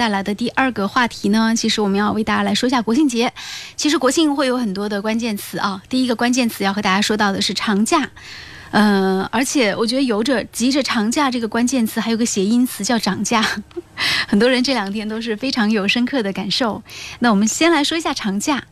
带来的第二个话题呢，其实我们要为大家来说一下国庆节。其实国庆会有很多的关键词啊，第一个关键词要和大家说到的是长假。嗯，而且我觉得有着急着长假这个关键词，还有个谐音词叫涨价，很多人这两天都是非常有深刻的感受。那我们先来说一下长假。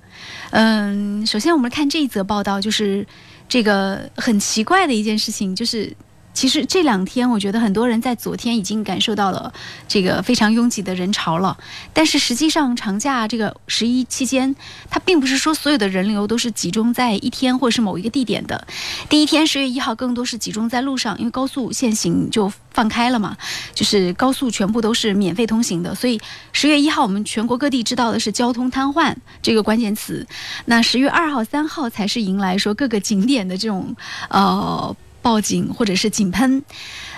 嗯，首先我们看这一则报道，就是这个很奇怪的一件事情，就是。其实这两天，我觉得很多人在昨天已经感受到了这个非常拥挤的人潮了。但是实际上，长假这个十一期间，它并不是说所有的人流都是集中在一天或者是某一个地点的。第一天十月一号，更多是集中在路上，因为高速限行就放开了嘛，就是高速全部都是免费通行的。所以十月一号，我们全国各地知道的是交通瘫痪这个关键词。那十月二号、三号才是迎来说各个景点的这种呃。报警或者是井喷，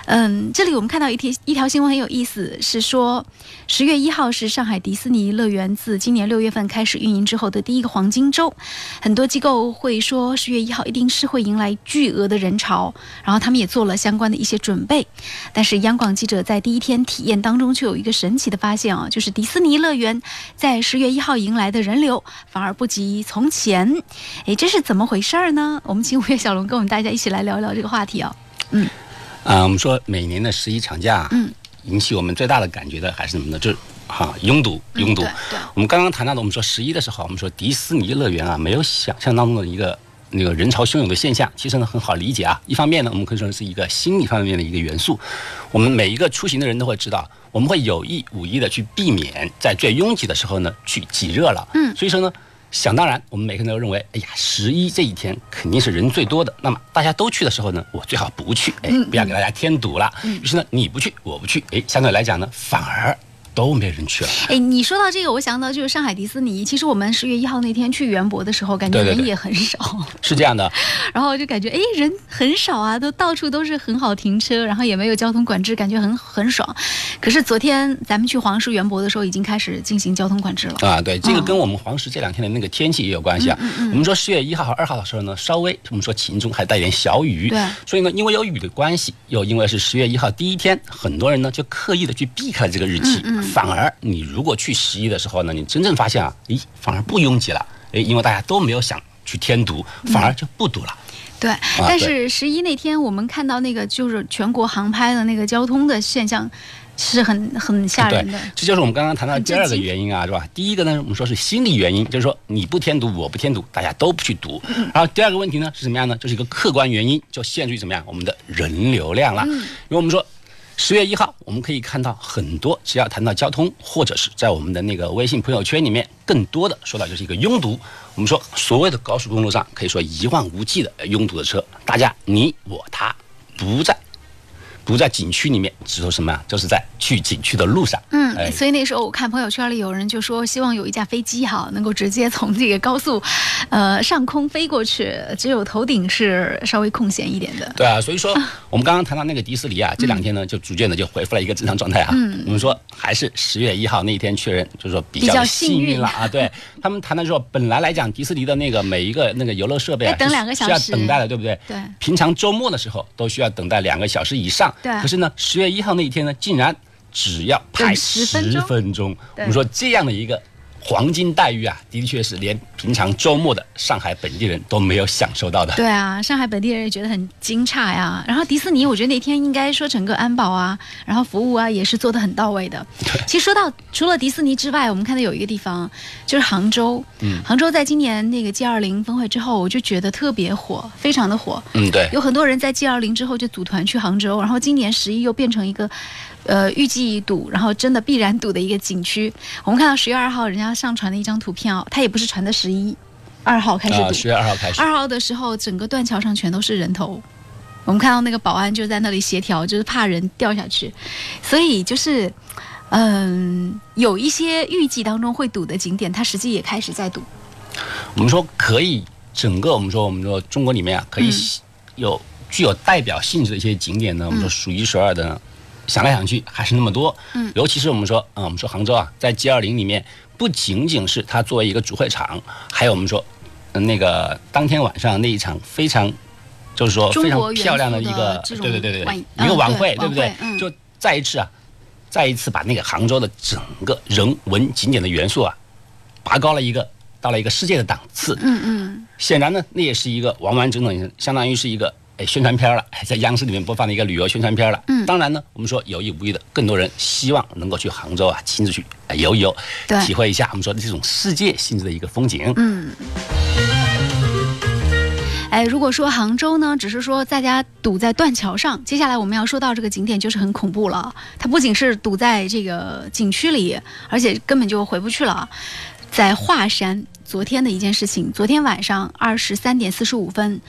嗯，这里我们看到一条一条新闻很有意思，是说十月一号是上海迪士尼乐园自今年六月份开始运营之后的第一个黄金周，很多机构会说十月一号一定是会迎来巨额的人潮，然后他们也做了相关的一些准备。但是央广记者在第一天体验当中却有一个神奇的发现啊，就是迪士尼乐园在十月一号迎来的人流反而不及从前，哎，这是怎么回事儿呢？我们请五月小龙跟我们大家一起来聊聊这个话。题啊，嗯，啊，我们说每年的十一长假，嗯，引起我们最大的感觉的还是什么呢？就是哈拥堵，拥堵。对，我们刚刚谈到的，我们说十一的时候，我们说迪士尼乐园啊，没有想象当中的一个那个人潮汹涌的现象。其实呢，很好理解啊。一方面呢，我们可以说是一个心理方面的一个元素。我们每一个出行的人都会知道，我们会有意无意的去避免在最拥挤的时候呢去挤热了。嗯，所以说呢。想当然，我们每个人都认为，哎呀，十一这一天肯定是人最多的。那么大家都去的时候呢，我最好不去，哎，不要给大家添堵了。于是呢，你不去，我不去，哎，相对来讲呢，反而。都没人去了。哎，你说到这个，我想到就是上海迪士尼。其实我们十月一号那天去园博的时候，感觉人也很少。是这样的。然后就感觉哎，人很少啊，都到处都是很好停车，然后也没有交通管制，感觉很很爽。可是昨天咱们去黄石园博的时候，已经开始进行交通管制了。啊，对，这个跟我们黄石这两天的那个天气也有关系啊。我们说十月一号和二号的时候呢，稍微我们说晴中还带点小雨。对。所以呢，因为有雨的关系，又因为是十月一号第一天，很多人呢就刻意的去避开了这个日期，反而你。如果去十一的时候呢，你真正发现啊，咦，反而不拥挤了，哎，因为大家都没有想去添堵，反而就不堵了。对，但是十一那天我们看到那个就是全国航拍的那个交通的现象，是很很吓人的。这就是我们刚刚谈到第二个原因啊，是吧？第一个呢，我们说是心理原因，就是说你不添堵，我不添堵，大家都不去堵。然后第二个问题呢是什么样呢？就是一个客观原因，就限制于怎么样？我们的人流量了。因为我们说。十月一号，我们可以看到很多，只要谈到交通，或者是在我们的那个微信朋友圈里面，更多的说到就是一个拥堵。我们说，所谓的高速公路上，可以说一望无际的拥堵的车，大家你我他不在。不在景区里面，指说什么啊？就是在去景区的路上。嗯，所以那时候我看朋友圈里有人就说，希望有一架飞机哈，能够直接从这个高速，呃，上空飞过去，只有头顶是稍微空闲一点的。对啊，所以说我们刚刚谈到那个迪士尼啊，这两天呢就逐渐的就恢复了一个正常状态啊。嗯，我们说还是十月一号那一天确认，就是说比较幸运了啊。对他们谈的时候，本来来讲迪士尼的那个每一个那个游乐设备啊，等两个小时需要等待的，对不对？对。平常周末的时候都需要等待两个小时以上。对，可是呢，十月一号那一天呢，竟然只要排十分钟。我们说这样的一个。黄金待遇啊，的确是连平常周末的上海本地人都没有享受到的。对啊，上海本地人也觉得很惊诧呀。然后迪士尼，我觉得那天应该说整个安保啊，然后服务啊，也是做的很到位的。其实说到除了迪士尼之外，我们看到有一个地方就是杭州。嗯。杭州在今年那个 G 二零峰会之后，我就觉得特别火，非常的火。嗯，对。有很多人在 G 二零之后就组团去杭州，然后今年十一又变成一个。呃，预计堵，然后真的必然堵的一个景区。我们看到十月二号人家上传的一张图片哦，它也不是传的十一二号开始堵，十月二号开始。二号的时候，整个断桥上全都是人头。我们看到那个保安就在那里协调，就是怕人掉下去。所以就是，嗯，有一些预计当中会堵的景点，它实际也开始在堵。我们说可以，整个我们说我们说中国里面啊，可以有具有代表性质的一些景点呢，我们说数一数二的。想来想去还是那么多，嗯，尤其是我们说，嗯，我们说杭州啊，在 G 二零里面，不仅仅是它作为一个主会场，还有我们说，那个当天晚上那一场非常，就是说非常漂亮的一个，对对对对，一个晚会，对不对？就再一次啊，再一次把那个杭州的整个人文景点的元素啊，拔高了一个，到了一个世界的档次。嗯嗯，显然呢，那也是一个完完整整，相当于是一个哎宣传片了，在央视里面播放的一个旅游宣传片了。嗯当然呢，我们说有意无意的，更多人希望能够去杭州啊，亲自去哎游一游，对体会一下我们说的这种世界性质的一个风景。嗯。哎，如果说杭州呢，只是说大家堵在断桥上，接下来我们要说到这个景点就是很恐怖了。它不仅是堵在这个景区里，而且根本就回不去了。在华山，昨天的一件事情，昨天晚上二十三点四十五分，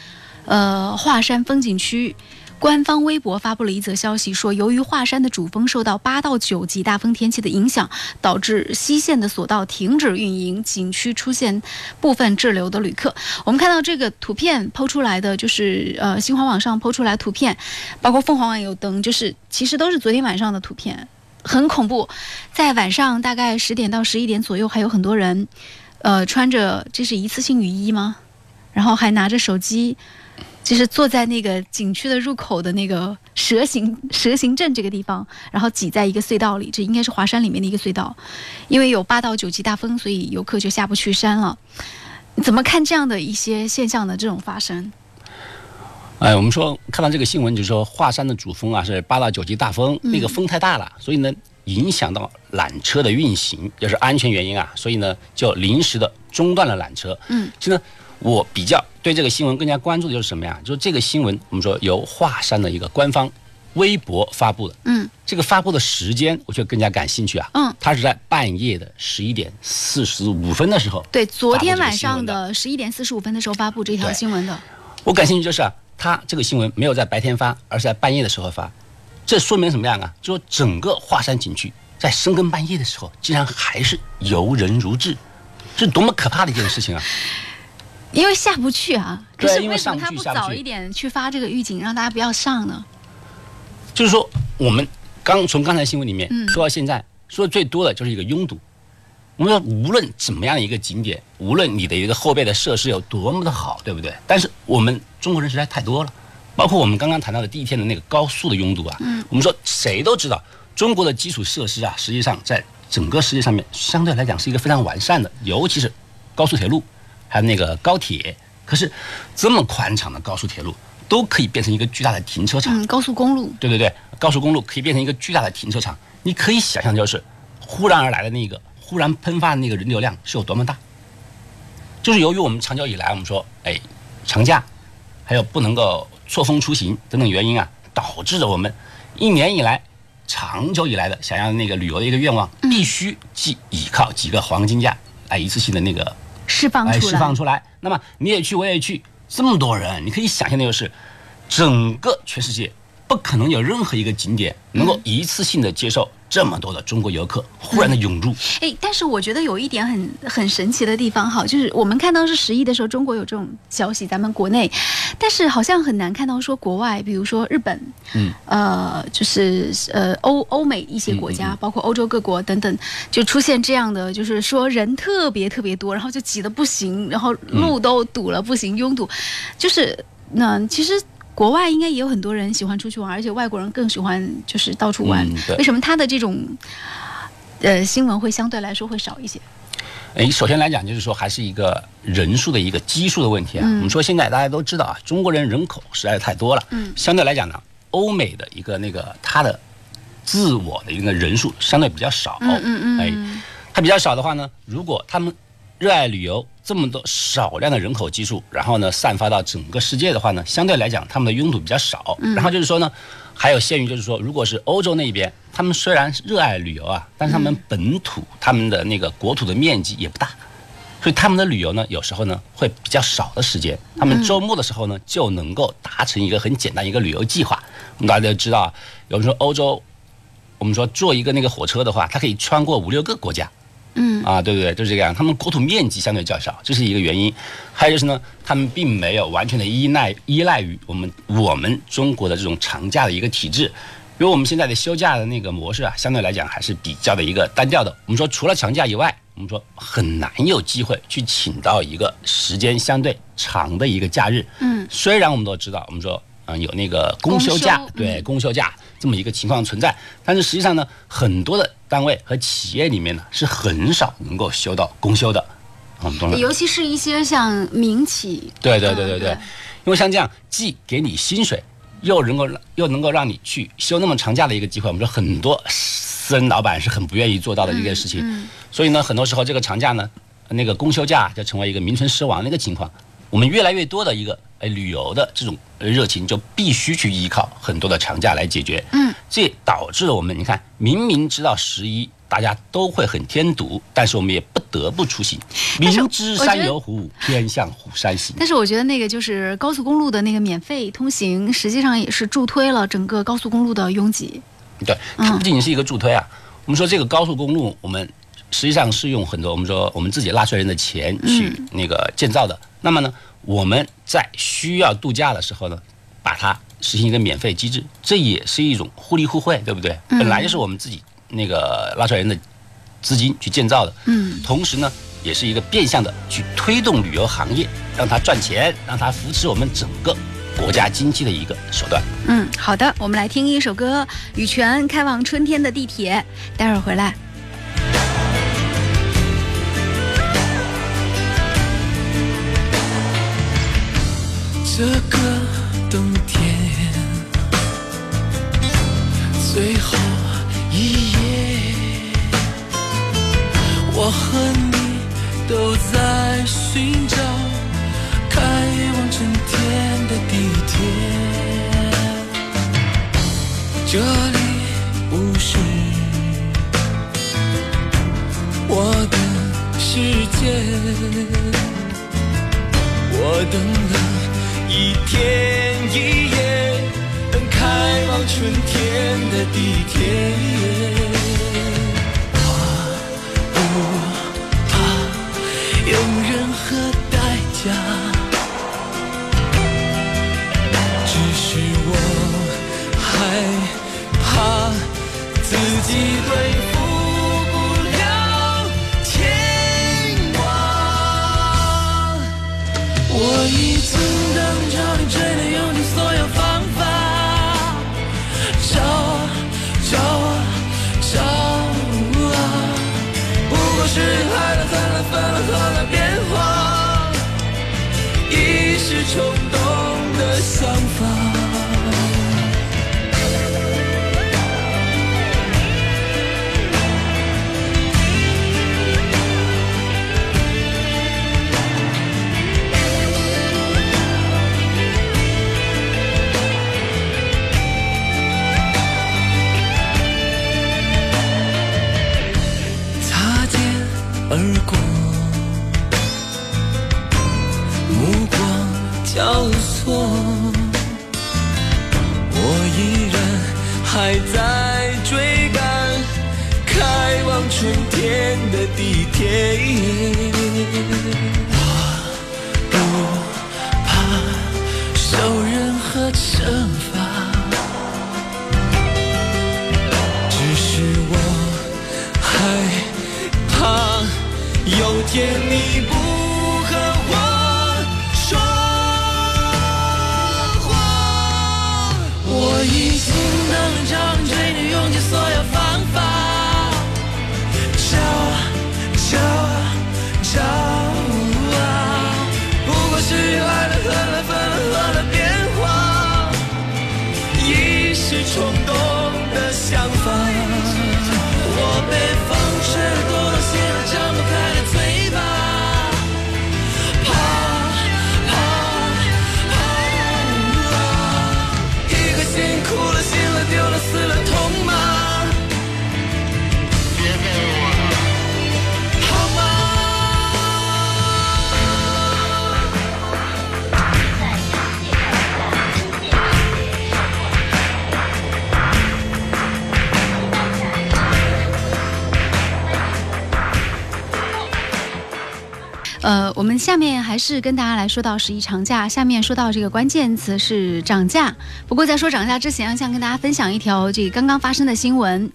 呃，华山风景区。官方微博发布了一则消息，说由于华山的主峰受到八到九级大风天气的影响，导致西线的索道停止运营，景区出现部分滞留的旅客。我们看到这个图片抛出来的，就是呃新华网上抛出来图片，包括凤凰网有登，就是其实都是昨天晚上的图片，很恐怖。在晚上大概十点到十一点左右，还有很多人，呃，穿着这是一次性雨衣吗？然后还拿着手机。就是坐在那个景区的入口的那个蛇形蛇形镇这个地方，然后挤在一个隧道里，这应该是华山里面的一个隧道，因为有八到九级大风，所以游客就下不去山了。你怎么看这样的一些现象的这种发生？哎，我们说看到这个新闻，就是说华山的主峰啊是八到九级大风，那个风太大了，所以呢影响到缆车的运行，就是安全原因啊，所以呢就临时的中断了缆车。嗯，其实呢我比较对这个新闻更加关注的就是什么呀？就是这个新闻，我们说由华山的一个官方微博发布的。嗯，这个发布的时间，我却更加感兴趣啊。嗯，它是在半夜的十一点四十五分的时候。对，昨天晚上的十一点四十五分的时候发布这条新闻的。我感兴趣就是啊，他这个新闻没有在白天发，而是在半夜的时候发，这说明什么样啊？就说整个华山景区在深更半夜的时候，竟然还是游人如织，是多么可怕的一件事情啊！因为下不去啊，可是为什么他不早一点去发这个预警，让大家不要上呢？就是说，我们刚从刚才新闻里面嗯说到现在，说的最多的就是一个拥堵。我们说，无论怎么样的一个景点，无论你的一个后备的设施有多么的好，对不对？但是我们中国人实在太多了，包括我们刚刚谈到的第一天的那个高速的拥堵啊。嗯我们说谁都知道，中国的基础设施啊，实际上在整个世界上面相对来讲是一个非常完善的，尤其是高速铁路，还有那个高铁。可是这么宽敞的高速铁路都可以变成一个巨大的停车场。嗯，高速公路。对对对，高速公路可以变成一个巨大的停车场。你可以想象，就是忽然而来的那个忽然喷发的那个人流量是有多么大。就是由于我们长久以来，我们说，哎，长假，还有不能够错峰出行等等原因啊，导致着我们一年以来长久以来的想要那个旅游的一个愿望，必须既依靠几个黄金假来一次性的那个哎，释放出来，释放出来。那么你也去，我也去，这么多人，你可以想象的就是，整个全世界不可能有任何一个景点能够一次性的接受这么多的中国游客忽然的涌入。哎，但是我觉得有一点很很神奇的地方哈，就是我们看到是十一的时候，中国有这种消息，咱们国内，但是好像很难看到说国外，比如说日本，嗯，呃，就是呃欧欧美一些国家，嗯嗯嗯。包括欧洲各国等等，就出现这样的，就是说人特别特别多，然后就挤得不行，然后路都堵了不行，拥堵，就是那其实。国外应该也有很多人喜欢出去玩，而且外国人更喜欢就是到处玩。嗯为什么他的这种呃新闻会相对来说会少一些？诶，首先来讲，就是说还是一个人数的一个基数的问题啊。嗯我们说现在大家都知道啊，中国人人口实在是太多了。嗯相对来讲呢，欧美的一个那个他的自我的一个人数相对比较少。嗯嗯嗯哎，它比较少的话呢，如果他们热爱旅游，这么多少量的人口基数，然后呢散发到整个世界的话呢，相对来讲他们的拥堵比较少。然后就是说呢，还有限于就是说，如果是欧洲那边，他们虽然热爱旅游啊，但是他们本土、他们的那个国土的面积也不大。所以他们的旅游呢，有时候呢会比较少的时间，他们周末的时候呢就能够达成一个很简单一个旅游计划。我们大家都知道啊，有人说欧洲，我们说坐一个那个火车的话，它可以穿过五六个国家。嗯啊，对不对？就是这个样。他们国土面积相对较少，这是一个原因。还有就是呢，他们并没有完全的依赖依赖于我们我们中国的这种长假的一个体制。因为我们现在的休假的那个模式啊，相对来讲还是比较的一个单调的。我们说除了长假以外，我们说很难有机会去请到一个时间相对长的一个假日。嗯虽然我们都知道，我们说嗯有那个公休假，休对嗯公休假，这么一个情况存在。但是实际上呢，很多的单位和企业里面呢是很少能够休到公休的，嗯，懂了。尤其是一些像民企，对对对对对，因为像这样既给你薪水，又能够又能够让你去休那么长假的一个机会，我们说很多私人老板是很不愿意做到的一件事情。所以呢，很多时候这个长假呢，那个公休假就成为一个名存实亡的一个情况。我们越来越多的一个呃旅游的这种热情，就必须去依靠很多的长假来解决。嗯，这导致了我们，你看，明明知道十一大家都会很添堵，但是我们也不得不出行。明知山有虎，偏向虎山行。但是我觉得那个就是高速公路的那个免费通行，实际上也是助推了整个高速公路的拥挤。对，它不仅仅是一个助推啊。我们说这个高速公路，我们实际上是用很多我们说我们自己纳税人的钱去那个建造的。那么呢，我们在需要度假的时候呢，把它实行一个免费机制，这也是一种互利互惠，对不对？本来就是我们自己那个纳税人的资金去建造的，嗯，同时呢，也是一个变相的去推动旅游行业，让它赚钱，让它扶持我们整个国家经济的一个手段。嗯，好的，我们来听一首歌，羽泉开往春天的地铁，待会儿回来。这个冬天最后一夜，我和你都在寻找开往春天的地铁。这里不是我的世界，我等了。一天一夜，等开往春天的地铁。我不怕用任何代价，只是我害怕自己对是爱了恨了分了合了下面还是跟大家来说到十一长假。下面说到这个关键词是涨价。不过在说涨价之前，想跟大家分享一条这个刚刚发生的新闻，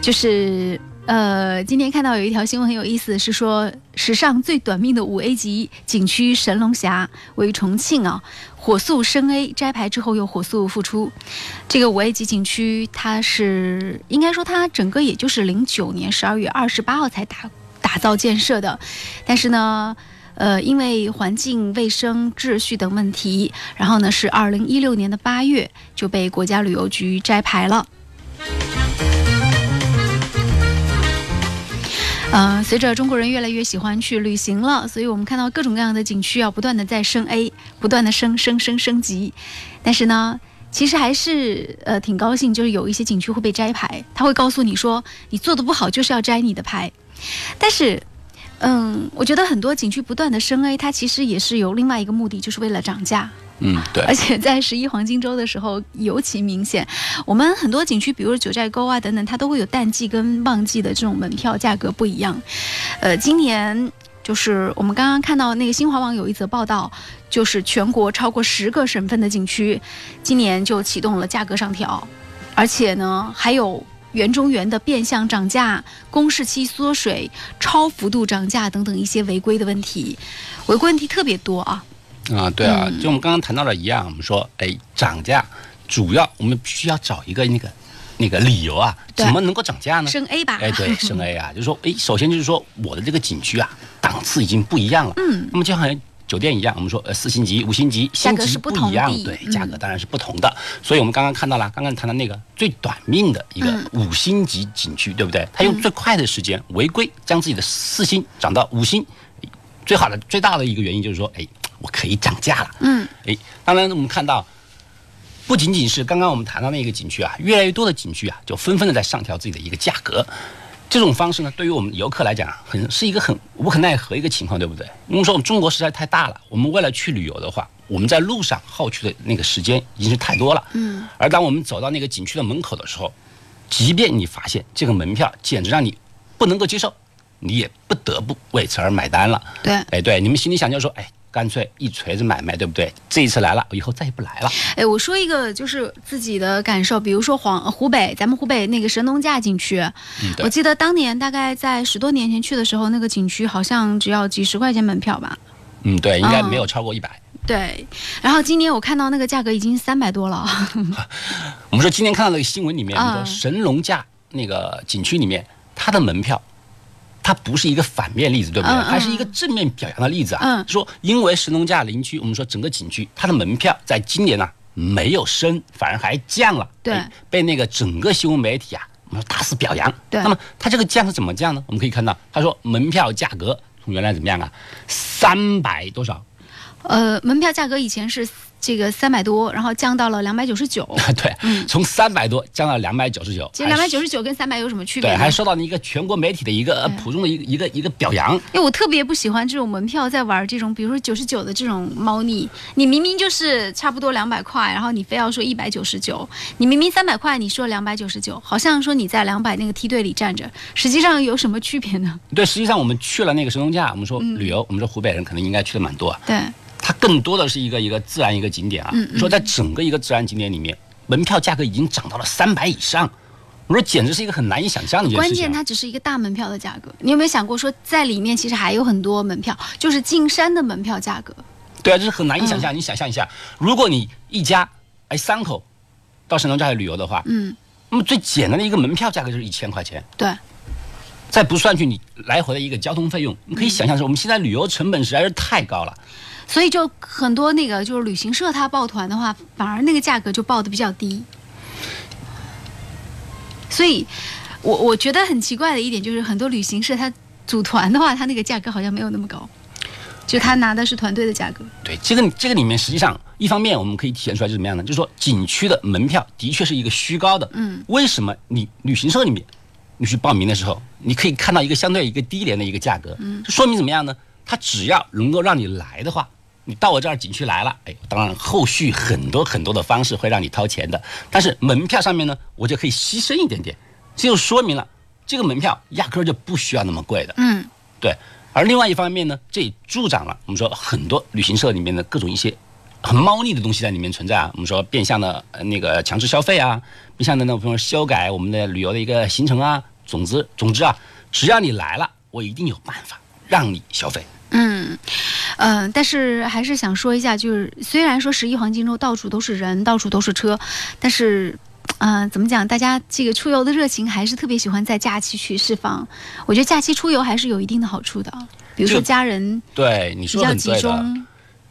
就是呃，今天看到有一条新闻很有意思，是说史上最短命的五 A 级景区神龙峡位于重庆啊，火速升 A 摘牌之后又火速复出。这个五 A 级景区，它是应该说它整个也就是零九年十二月二十八号才打打造建设的，但是呢。呃，因为环境卫生、秩序等问题，然后呢是二零一六年的八月就被国家旅游局摘牌了。呃，随着中国人越来越喜欢去旅行了，所以我们看到各种各样的景区要不断的在升 A，不断的升升升升级。但是呢，其实还是呃挺高兴，就是有一些景区会被摘牌，他会告诉你说你做的不好就是要摘你的牌。但是，嗯，我觉得很多景区不断的升 A，它其实也是有另外一个目的，就是为了涨价。嗯，对而。且在十一黄金周的时候尤其明显。我们很多景区，比如九寨沟啊等等，它都会有淡季跟旺季的这种门票价格不一样。呃，今年就是我们刚刚看到那个新华网有一则报道，就是全国超过十个省份的景区，今年就启动了价格上调，而且呢还有。园中园的变相涨价、公示期缩水、超幅度涨价等等一些违规的问题，违规问题特别多啊。啊，对啊，嗯就我们刚刚谈到的一样，我们说，哎，涨价主要我们必须要找一个那个那个理由啊，怎么能够涨价呢？升 A 吧。哎，对，升 A 啊，就是说，哎，首先就是说，我的这个景区啊，档次已经不一样了。嗯，那么就好像酒店一样，我们说，呃，四星级、五星级，星级不一样，的对，嗯价格当然是不同的。所以我们刚刚看到了，刚刚谈的那个最短命的一个嗯五星级景区，对不对？他用最快的时间违规将自己的四星涨到五星，最好的最大的一个原因就是说，哎，我可以涨价了。嗯，哎，当然我们看到，不仅仅是刚刚我们谈到那个景区啊，越来越多的景区啊，就纷纷的在上调自己的一个价格。这种方式呢，对于我们游客来讲啊，很是一个很无可奈何一个情况，对不对？因为说我们中国实在太大了，我们为了去旅游的话，我们在路上耗去的那个时间已经是太多了。嗯，而当我们走到那个景区的门口的时候，即便你发现这个门票简直让你不能够接受，你也不得不为此而买单了。对。哎，对，你们心里想就是说，哎，干脆一锤子买卖，对不对？这一次来了，以后再也不来了。哎，我说一个就是自己的感受，比如说黄呃湖北，咱们湖北那个神农架景区，嗯，我，记得当年大概在十多年前去的时候，那个景区好像只要几十块钱门票吧。嗯，对，应该嗯没有超过一百。对，然后今年我看到那个价格已经三百多了。我们说今天看到那个新闻里面，神农架那个景区里面，它的门票。它不是一个反面例子，对不对？嗯嗯它是一个正面表扬的例子啊。嗯说因为神农架林区，我们说整个景区它的门票在今年呢、没有升，反而还降了。对哎被那个整个新闻媒体啊，我们说大肆表扬。对那么它这个降是怎么降呢？我们可以看到，他说门票价格从原来怎么样啊，三百多少？呃，门票价格以前是这个三百多，然后降到了两百九十九。对，从三百多降到两百九十九。嗯其实两百九十九跟三百有什么区别对，还受到了一个全国媒体的一个呃普通的一个一个一个表扬。因为我特别不喜欢这种门票在玩这种，比如说九十九的这种猫腻。你明明就是差不多两百块，然后你非要说一百九十九，你明明三百块，你说两百九十九，好像说你在两百那个梯队里站着，实际上有什么区别呢？对，实际上我们去了那个神农架，我们说嗯旅游，我们说湖北人可能应该去的蛮多啊。对，它更多的是一个一个自然一个景点啊。嗯嗯说在整个一个自然景点里面，门票价格已经涨到了三百以上，我说简直是一个很难以想象的一件关事情啊。键它只是一个大门票的价格，你有没有想过说在里面其实还有很多门票，就是进山的门票价格。对啊，这是很难以想象。嗯你想象一下，如果你一家哎三口到神农架去旅游的话，嗯，那么最简单的一个门票价格就是一千块钱。对，再不算去你来回的一个交通费用，你可以想象是我们现在旅游成本实在是太高了。所以就很多那个就是旅行社他报团的话，反而那个价格就报的比较低。所以，我我觉得很奇怪的一点就是，很多旅行社它组团的话，它那个价格好像没有那么高，就他拿的是团队的价格。对，这个这个里面实际上一方面我们可以体现出来是怎么样呢？就是说景区的门票的确是一个虚高的。嗯，为什么你旅行社里面你去报名的时候，你可以看到一个相对一个低廉的一个价格？嗯，这说明怎么样呢？它只要能够让你来的话。你到我这儿景区来了，哎，当然后续很多很多的方式会让你掏钱的，但是门票上面呢，我就可以牺牲一点点，这就说明了这个门票压根儿就不需要那么贵的。嗯，对，而另外一方面呢，这也助长了我们说很多旅行社里面的各种一些很猫腻的东西在里面存在啊。我们说变相的呃那个强制消费啊，变相的呢，比如说修改我们的旅游的一个行程啊，总之，总之啊，只要你来了，我一定有办法让你消费。嗯，呃，但是还是想说一下，就是虽然说十一黄金周到处都是人，到处都是车，但是，呃，怎么讲？大家这个出游的热情还是特别喜欢在假期去释放。我觉得假期出游还是有一定的好处的，比如说家人对，你说的很对的。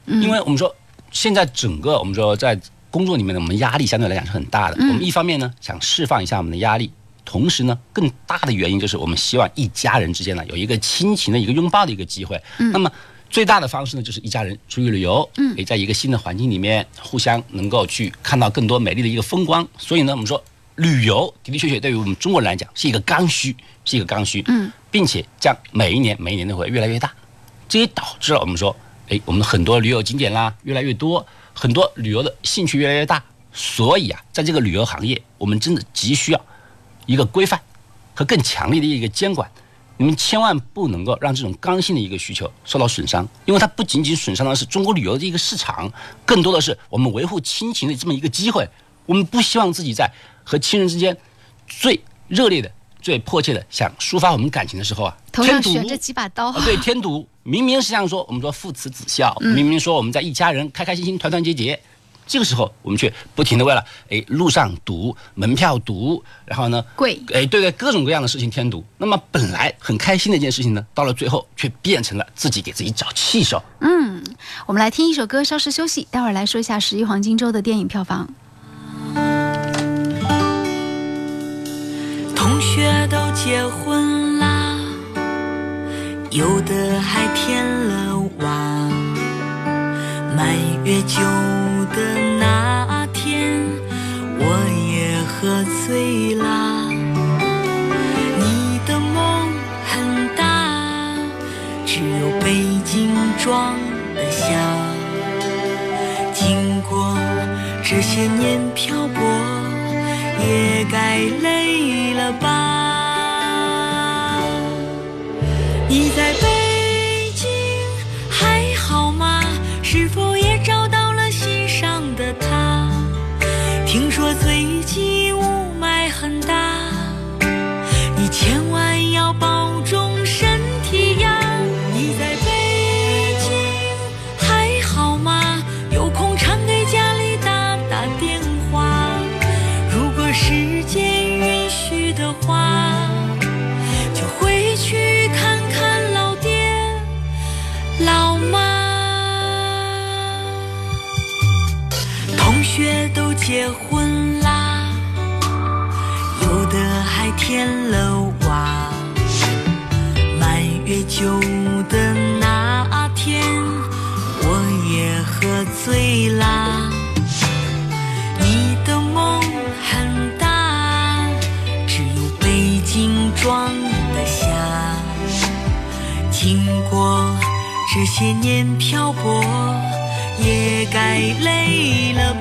因为我们说现在整个我们说在工作里面呢，我们压力相对来讲是很大的。嗯我们一方面呢想释放一下我们的压力，同时呢更大的原因就是我们希望一家人之间呢有一个亲情的一个拥抱的一个机会。嗯那么最大的方式呢就是一家人出去旅游，嗯也在一个新的环境里面互相能够去看到更多美丽的一个风光。所以呢，我们说旅游的的确确对于我们中国人来讲是一个刚需，是一个刚需。嗯，并且将每一年每一年都会越来越大。这也导致了我们说，哎，我们的很多旅游景点啦越来越多，很多旅游的兴趣越来越大。所以啊，在这个旅游行业，我们真的急需要一个规范和更强力的一个监管。你们千万不能够让这种刚性的一个需求受到损伤，因为它不仅仅损伤的是中国旅游的一个市场，更多的是我们维护亲情的这么一个机会。我们不希望自己在和亲人之间最热烈的、最迫切的想抒发我们感情的时候啊，头上悬着几把刀。啊，对，添堵，明明是这样说我们说父慈子孝，嗯明明说我们在一家人开开心心、团团结结，这个时候我们却不停的为了哎路上堵、门票堵，然后呢，贵哎对对，各种各样的事情添堵。那么本来很开心的一件事情呢，到了最后却变成了自己给自己找气受。嗯，我们来听一首歌，稍事休息，待会儿来说一下十一黄金周的电影票房。结婚啦，有的还添了娃。满月酒的那天，我也喝醉啦。你的梦很大，只有北京装得下。经过这些年漂泊，也该累了吧？你在北京还好吗？是否变了娃。满月酒的那天，我也喝醉啦。你的梦很大，只有北京装得下。经过这些年漂泊，也该累了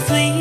是